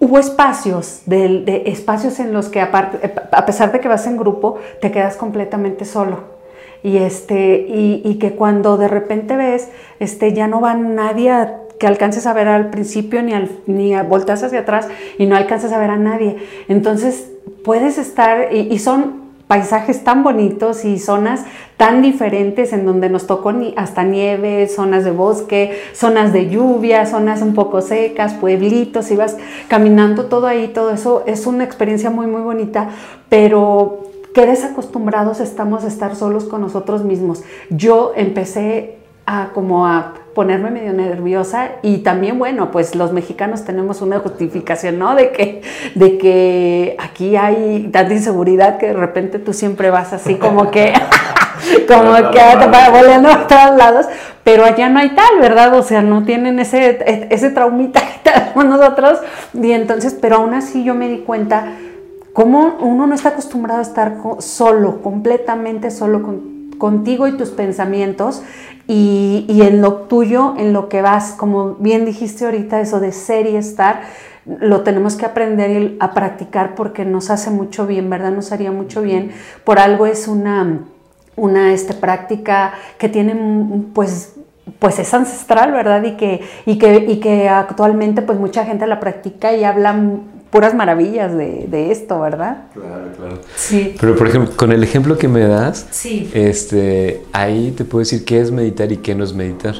hubo espacios, de, espacios en los que a pesar de que vas en grupo, te quedas completamente solo. Y, este, y, que cuando de repente ves, este, ya no va nadie que alcances a ver al principio ni, ni a, volteas hacia atrás y no alcanzas a ver a nadie. Entonces puedes estar, y son paisajes tan bonitos y zonas tan diferentes en donde nos tocó hasta nieve, zonas de bosque, zonas de lluvia, zonas un poco secas, pueblitos, y vas caminando todo ahí, todo eso es una experiencia muy, muy bonita, pero qué desacostumbrados estamos a estar solos con nosotros mismos. Yo empecé a como a ponerme medio nerviosa y también, bueno, pues los mexicanos tenemos una justificación, ¿no? De que, de que aquí hay tanta inseguridad que de repente tú siempre vas así como que, como que va volando a todos lados, pero allá no hay tal, ¿verdad? O sea, no tienen ese, ese traumita que tenemos nosotros y entonces, pero aún así yo me di cuenta cómo uno no está acostumbrado a estar solo, completamente solo contigo y tus pensamientos y, en lo tuyo, en lo que vas, como bien dijiste ahorita, eso de ser y estar, lo tenemos que aprender a practicar porque nos hace mucho bien, ¿verdad? Nos haría mucho bien. Por algo es una, una este, práctica que tiene, pues, pues es ancestral, ¿verdad? Y que, y que, y que actualmente pues mucha gente la practica y habla puras maravillas de, esto, ¿verdad? Claro, claro. Sí. Pero por ejemplo, con el ejemplo que me das, este, ahí te puedo decir qué es meditar y qué no es meditar.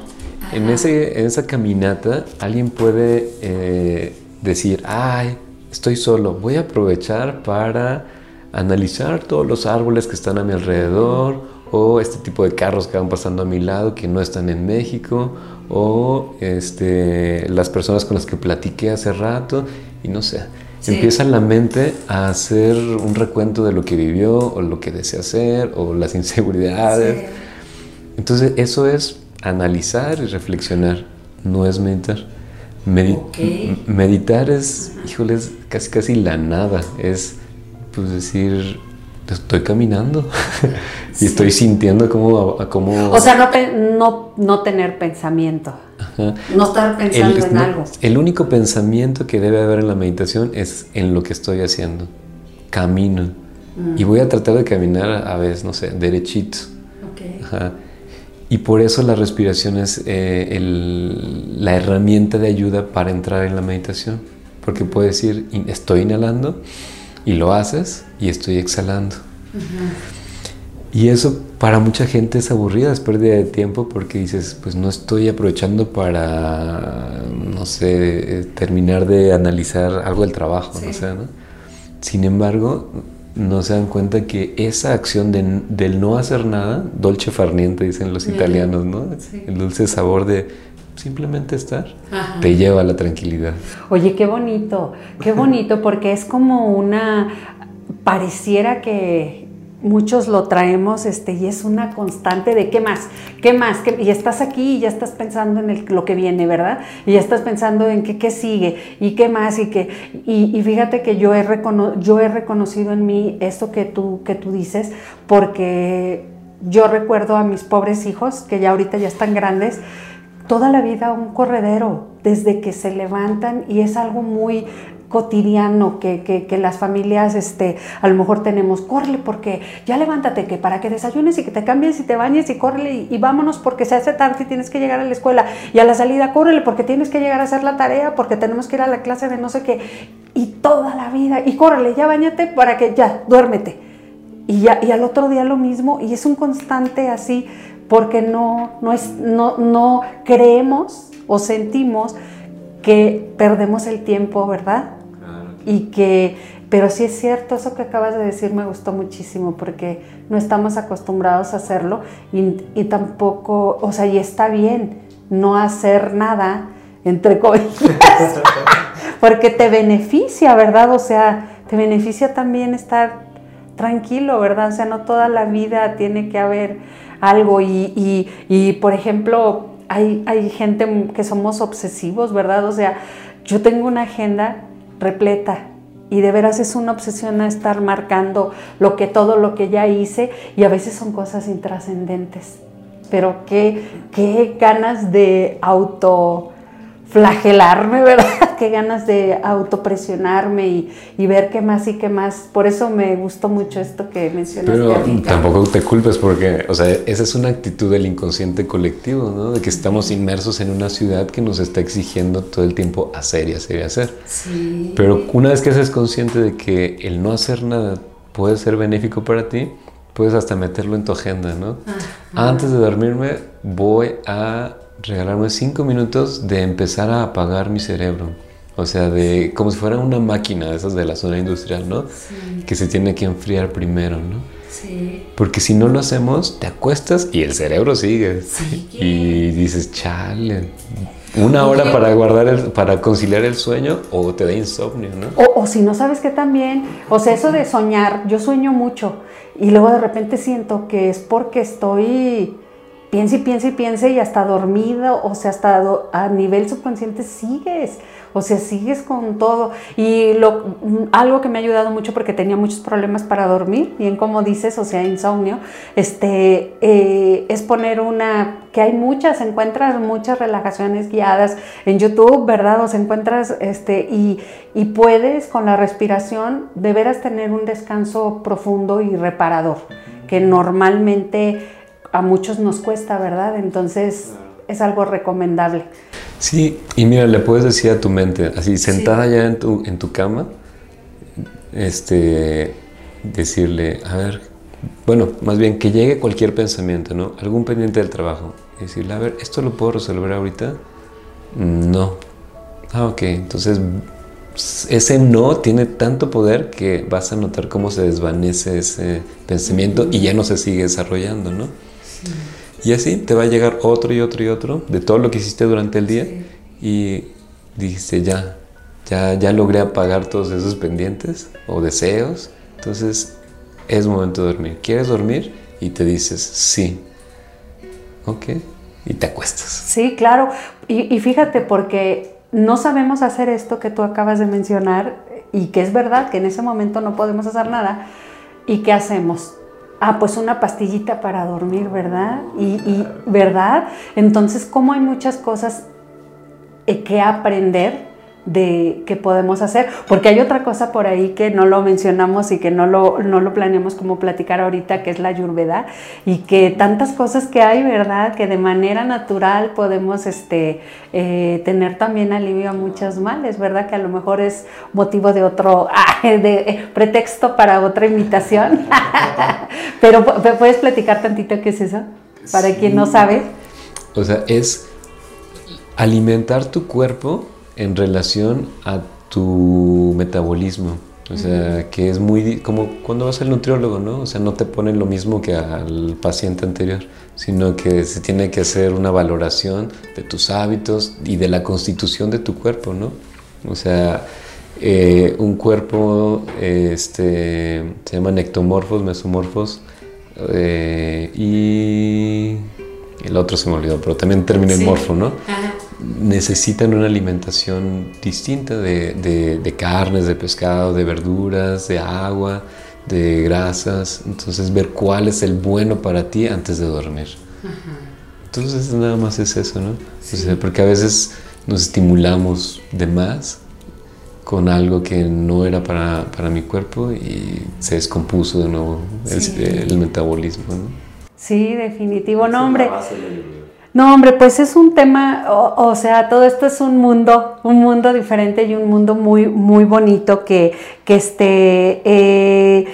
En, ese, en esa caminata alguien puede eh, decir, ay, estoy solo, voy a aprovechar para analizar todos los árboles que están a mi alrededor o este tipo de carros que van pasando a mi lado que no están en México o este, las personas con las que platiqué hace rato y no sé. Empieza la mente a hacer un recuento de lo que vivió o lo que desea hacer o las inseguridades. Entonces eso es analizar y reflexionar, no es meditar. Meditar es, híjoles, casi casi la nada, es pues decir, estoy caminando y estoy sintiendo como, como... O sea, no, no, no tener pensamiento. No estar pensando en algo. El único pensamiento que debe haber en la meditación es en lo que estoy haciendo. Camino. Mm. Y voy a tratar de caminar a veces, no sé, derechito. Y por eso la respiración es eh, la herramienta de ayuda para entrar en la meditación. Porque puedes decir, estoy inhalando y lo haces y estoy exhalando. Y eso para mucha gente es aburrida, es pérdida de tiempo porque dices, pues no estoy aprovechando para, no sé, terminar de analizar algo del trabajo, no sé, ¿no? Sin embargo, no se dan cuenta que esa acción de, del no hacer nada, dolce farniente dicen los italianos, ¿no? El dulce sabor de simplemente estar, te lleva a la tranquilidad. Oye, qué bonito, qué bonito, porque es como una, pareciera que, muchos lo traemos este, y es una constante de qué más, qué más, y estás aquí y ya estás pensando en lo que viene, ¿verdad? Y ya estás pensando en qué, qué sigue y qué más y qué, y, fíjate que yo he, yo he reconocido en mí esto que tú, que tú dices, porque yo recuerdo a mis pobres hijos, que ya ahorita ya están grandes, toda la vida un corredero, desde que se levantan y es algo muy cotidiano que, que, las familias este, a lo mejor tenemos, corre porque ya levántate, que para que desayunes y que te cambies y te bañes y córrele y, vámonos porque se hace tarde y tienes que llegar a la escuela y a la salida córrele porque tienes que llegar a hacer la tarea, porque tenemos que ir a la clase de no sé qué y toda la vida y córrele, ya bañate para que ya, duérmete. Y, ya, y al otro día lo mismo y es un constante así porque no, no, es, no, no creemos o sentimos que perdemos el tiempo, ¿verdad? Y que, pero sí es cierto, eso que acabas de decir me gustó muchísimo porque no estamos acostumbrados a hacerlo y, tampoco, o sea, y está bien no hacer nada, entre comillas, porque te beneficia, ¿verdad? O sea, te beneficia también estar tranquilo, ¿verdad? O sea, no toda la vida tiene que haber algo y, y, por ejemplo, hay, hay gente que somos obsesivos, ¿verdad? O sea, yo tengo una agenda repleta. Y de veras es una obsesión a estar marcando lo que todo lo que ya hice y a veces son cosas intrascendentes. Pero qué, qué ganas de auto flagelarme, ¿verdad? Qué ganas de autopresionarme y, y, ver qué más y qué más. Por eso me gustó mucho esto que mencionaste. Pero tampoco te culpes porque, o sea, esa es una actitud del inconsciente colectivo, ¿no? De que estamos inmersos en una ciudad que nos está exigiendo todo el tiempo hacer y hacer y hacer. Sí. Pero una vez que seas consciente de que el no hacer nada puede ser benéfico para ti, puedes hasta meterlo en tu agenda, ¿no? Antes de dormirme voy a regalarme cinco minutos de empezar a apagar mi cerebro. O sea, de como si fuera una máquina de esas de la zona industrial, ¿no? Que se tiene que enfriar primero, ¿no? Sí. Porque si no lo hacemos, te acuestas y el cerebro sigue. Sí. Y dices, chale, una hora para guardar, el, para conciliar el sueño o te da insomnio, ¿no? O, o, si no sabes que también, o sea, eso de soñar, yo sueño mucho y luego de repente siento que es porque estoy piensa y piensa y piensa y hasta dormido, o sea, hasta a nivel subconsciente sigues, o sea, sigues con todo. Y lo, algo que me ha ayudado mucho porque tenía muchos problemas para dormir, bien como dices, o sea, insomnio, este, eh, es poner una, que hay muchas, encuentras muchas relajaciones guiadas en YouTube, ¿verdad? O sea, encuentras, este, y, y puedes con la respiración de veras tener un descanso profundo y reparador, que normalmente a muchos nos cuesta, ¿verdad? Entonces es algo recomendable. Sí, y mira, le puedes decir a tu mente, así sentada ya en tu, en tu cama, este, decirle, a ver, bueno, más bien que llegue cualquier pensamiento, ¿no? Algún pendiente del trabajo. Decirle, a ver, ¿esto lo puedo resolver ahorita? No. Ah, ok, entonces ese no tiene tanto poder que vas a notar cómo se desvanece ese pensamiento y ya no se sigue desarrollando, ¿no? Y así te va a llegar otro y otro y otro de todo lo que hiciste durante el día y dice ya, ya, ya logré apagar todos esos pendientes o deseos, entonces es momento de dormir. ¿Quieres dormir? Y te dices sí. Ok. Y te acuestas. Sí, claro. Y, y fíjate, porque no sabemos hacer esto que tú acabas de mencionar y que es verdad que en ese momento no podemos hacer nada. ¿Y qué hacemos? Ah, pues una pastillita para dormir, ¿verdad? Y, ¿verdad? Entonces, como hay muchas cosas eh, que aprender de qué podemos hacer, porque hay otra cosa por ahí que no lo mencionamos y que no lo, no lo planeamos como platicar ahorita, que es la ayurveda, y que tantas cosas que hay, ¿verdad? Que de manera natural podemos este, eh, tener también alivio a muchos males, ¿verdad? Que a lo mejor es motivo de otro, de, eh, pretexto para otra invitación, pero ¿puedes platicar tantito qué es eso? Para quien no sabe. O sea, es alimentar tu cuerpo en relación a tu metabolismo. O sea, que es muy como cuando vas al nutriólogo, ¿no? O sea, no te ponen lo mismo que al paciente anterior, sino que se tiene que hacer una valoración de tus hábitos y de la constitución de tu cuerpo, ¿no? O sea, eh, un cuerpo este, se llaman ectomorfos, mesomorfos, eh, y el otro se me olvidó, pero también termina en morfo, ¿no? Necesitan una alimentación distinta de, carnes, de pescado, de verduras, de agua, de grasas, entonces ver cuál es el bueno para ti antes de dormir. Entonces nada más es eso, ¿no? porque a veces nos estimulamos de más con algo que no era para, mi cuerpo y se descompuso de nuevo el, metabolismo, ¿no? Sí, definitivo, no hombre. No, hombre, pues es un tema, o, sea, todo esto es un mundo, un mundo diferente y un mundo muy, muy bonito que, que este, eh,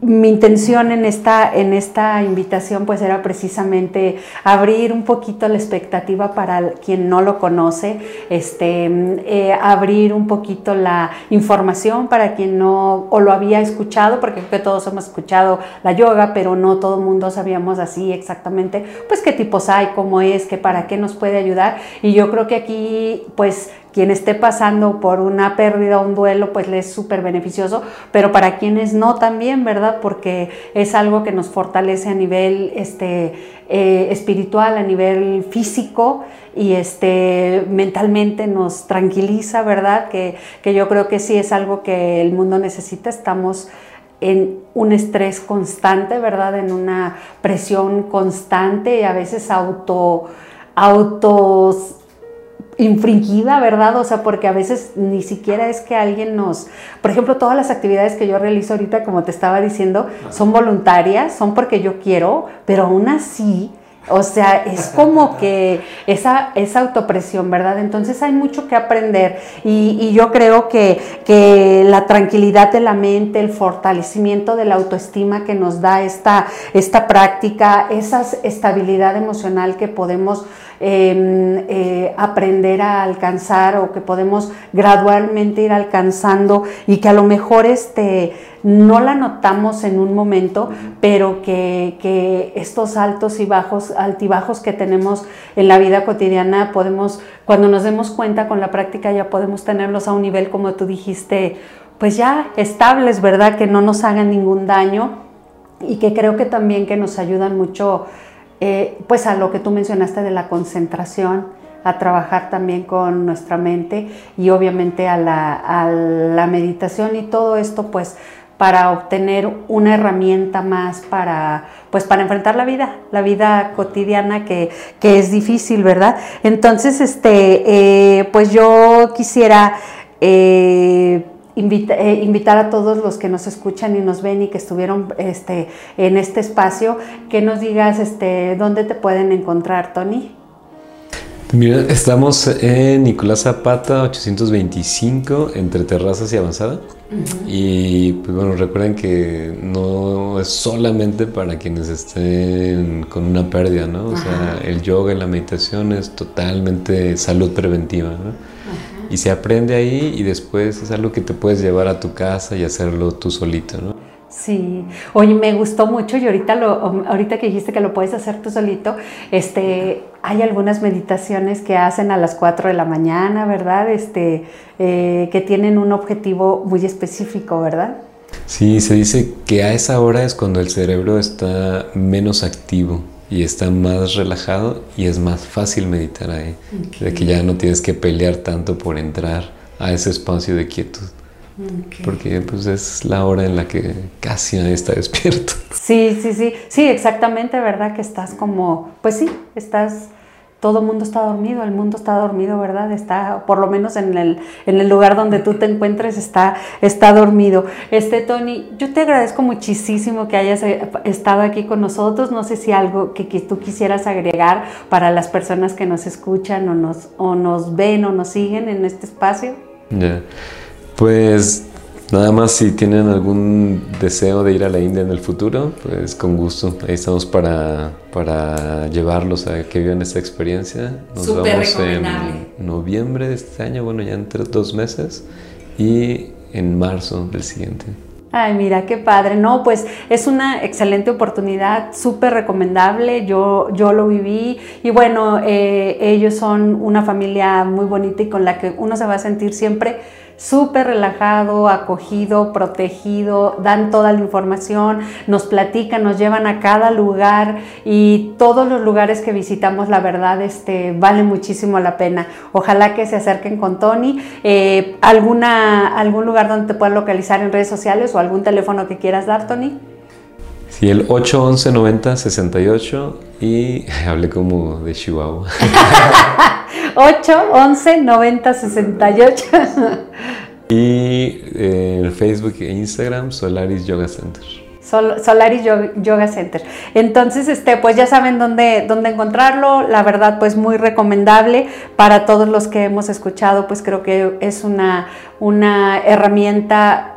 mi intención en esta, en esta invitación pues era precisamente abrir un poquito la expectativa para quien no lo conoce, este, eh, abrir un poquito la información para quien no o lo había escuchado, porque creo que todos hemos escuchado la yoga, pero no todo el mundo sabíamos así exactamente pues qué tipos hay, cómo es, qué para qué nos puede ayudar. Y yo creo que aquí pues quien esté pasando por una pérdida o un duelo, pues le es súper beneficioso, pero para quienes no también, ¿verdad? Porque es algo que nos fortalece a nivel este, eh, espiritual, a nivel físico y este, mentalmente nos tranquiliza, ¿verdad? Que, que yo creo que sí es algo que el mundo necesita. Estamos en un estrés constante, ¿verdad? En una presión constante y a veces auto, autos infringida, ¿verdad? O sea, porque a veces ni siquiera es que alguien nos, por ejemplo, todas las actividades que yo realizo ahorita, como te estaba diciendo, son voluntarias, son porque yo quiero, pero aún así, o sea, es como que esa, esa autopresión, ¿verdad? Entonces hay mucho que aprender y, yo creo que, que, la tranquilidad de la mente, el fortalecimiento de la autoestima que nos da esta, esta práctica, esa estabilidad emocional que podemos Em, eh, aprender a alcanzar o que podemos gradualmente ir alcanzando y que a lo mejor este, no la notamos en un momento, pero que, estos altos y bajos, altibajos que tenemos en la vida cotidiana, podemos, cuando nos demos cuenta con la práctica, ya podemos tenerlos a un nivel, como tú dijiste, pues ya estables, ¿verdad? Que no nos hagan ningún daño y que creo que también que nos ayudan mucho eh, pues a lo que tú mencionaste de la concentración, a trabajar también con nuestra mente y obviamente a la, meditación y todo esto pues para obtener una herramienta más para pues para enfrentar la vida, la vida cotidiana que, es difícil, ¿verdad? Entonces, este, eh, pues yo quisiera eh, eh, invitar a todos los que nos escuchan y nos ven y que estuvieron este, en este espacio, que nos digas este, dónde te pueden encontrar, Tony. Mira, estamos en Nicolás Zapata 825 entre Terrazas y Avanzada. Y pues bueno, recuerden que no es solamente para quienes estén con una pérdida, ¿no? O sea, el yoga y la meditación es totalmente salud preventiva, ¿no? Y se aprende ahí y después es algo que te puedes llevar a tu casa y hacerlo tú solito, ¿no? Sí, oye, me gustó mucho y ahorita, lo, ahorita que dijiste que lo puedes hacer tú solito, este, hay algunas meditaciones que hacen a las 4 de la mañana, ¿verdad? Este, eh, que tienen un objetivo muy específico, ¿verdad? Sí, se dice que a esa hora es cuando el cerebro está menos activo y está más relajado y es más fácil meditar ahí. De que ya no tienes que pelear tanto por entrar a ese espacio de quietud. Porque pues es la hora en la que casi nadie está despierto. Sí, sí, sí, sí, exactamente, ¿verdad? Que estás como, pues sí, estás todo el mundo está dormido, el mundo está dormido, ¿verdad? Está, por lo menos en el, en el lugar donde tú te encuentres, está, está dormido. Este, Tony, yo te agradezco muchísimo que hayas eh, estado aquí con nosotros. No sé si algo que, tú quisieras agregar para las personas que nos escuchan o nos, o nos ven o nos siguen en este espacio. Pues Nada más si tienen algún deseo de ir a la India en el futuro, pues con gusto. Ahí estamos para, para llevarlos a que vivan esta experiencia. Nos vamos en noviembre de este año, bueno, ya entre dos meses, y en marzo del siguiente. Ay, mira, qué padre. No, pues es una excelente oportunidad, súper recomendable. Yo, yo lo viví y bueno, eh, ellos son una familia muy bonita y con la que uno se va a sentir siempre súper relajado, acogido, protegido, dan toda la información, nos platican, nos llevan a cada lugar y todos los lugares que visitamos, la verdad, este, vale muchísimo la pena. Ojalá que se acerquen con Tony. Eh, alguna, ¿Algún lugar donde te puedan localizar en redes sociales o algún teléfono que quieras dar, Tony? Sí, el 811 90 68 y hablé como de Chihuahua. 811 90 68. y eh, en Facebook e Instagram Solaris Yoga Center. Solaris Yoga Center. Entonces, este, pues ya saben dónde, dónde encontrarlo. La verdad, pues muy recomendable para todos los que hemos escuchado, pues creo que es una, una herramienta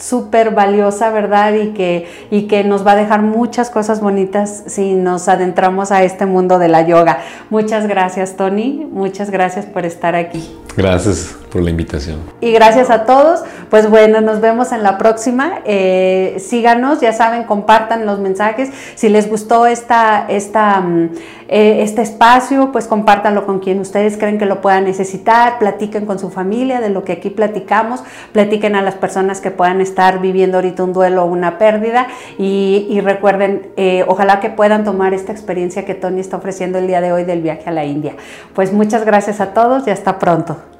súper valiosa, ¿verdad? Y que, y que nos va a dejar muchas cosas bonitas si nos adentramos a este mundo de la yoga. Muchas gracias, Tony. Muchas gracias por estar aquí. Gracias por la invitación. Y gracias a todos. Pues bueno, nos vemos en la próxima. Eh, síganos, ya saben, compartan los mensajes. Si les gustó esta, esta, mm, eh, este espacio, pues compártanlo con quien ustedes creen que lo puedan necesitar. Platiquen con su familia de lo que aquí platicamos. Platiquen a las personas que puedan estar viviendo ahorita un duelo o una pérdida. Y, recuerden, eh, ojalá que puedan tomar esta experiencia que Tony está ofreciendo el día de hoy del viaje a la India. Pues muchas gracias a todos y hasta pronto.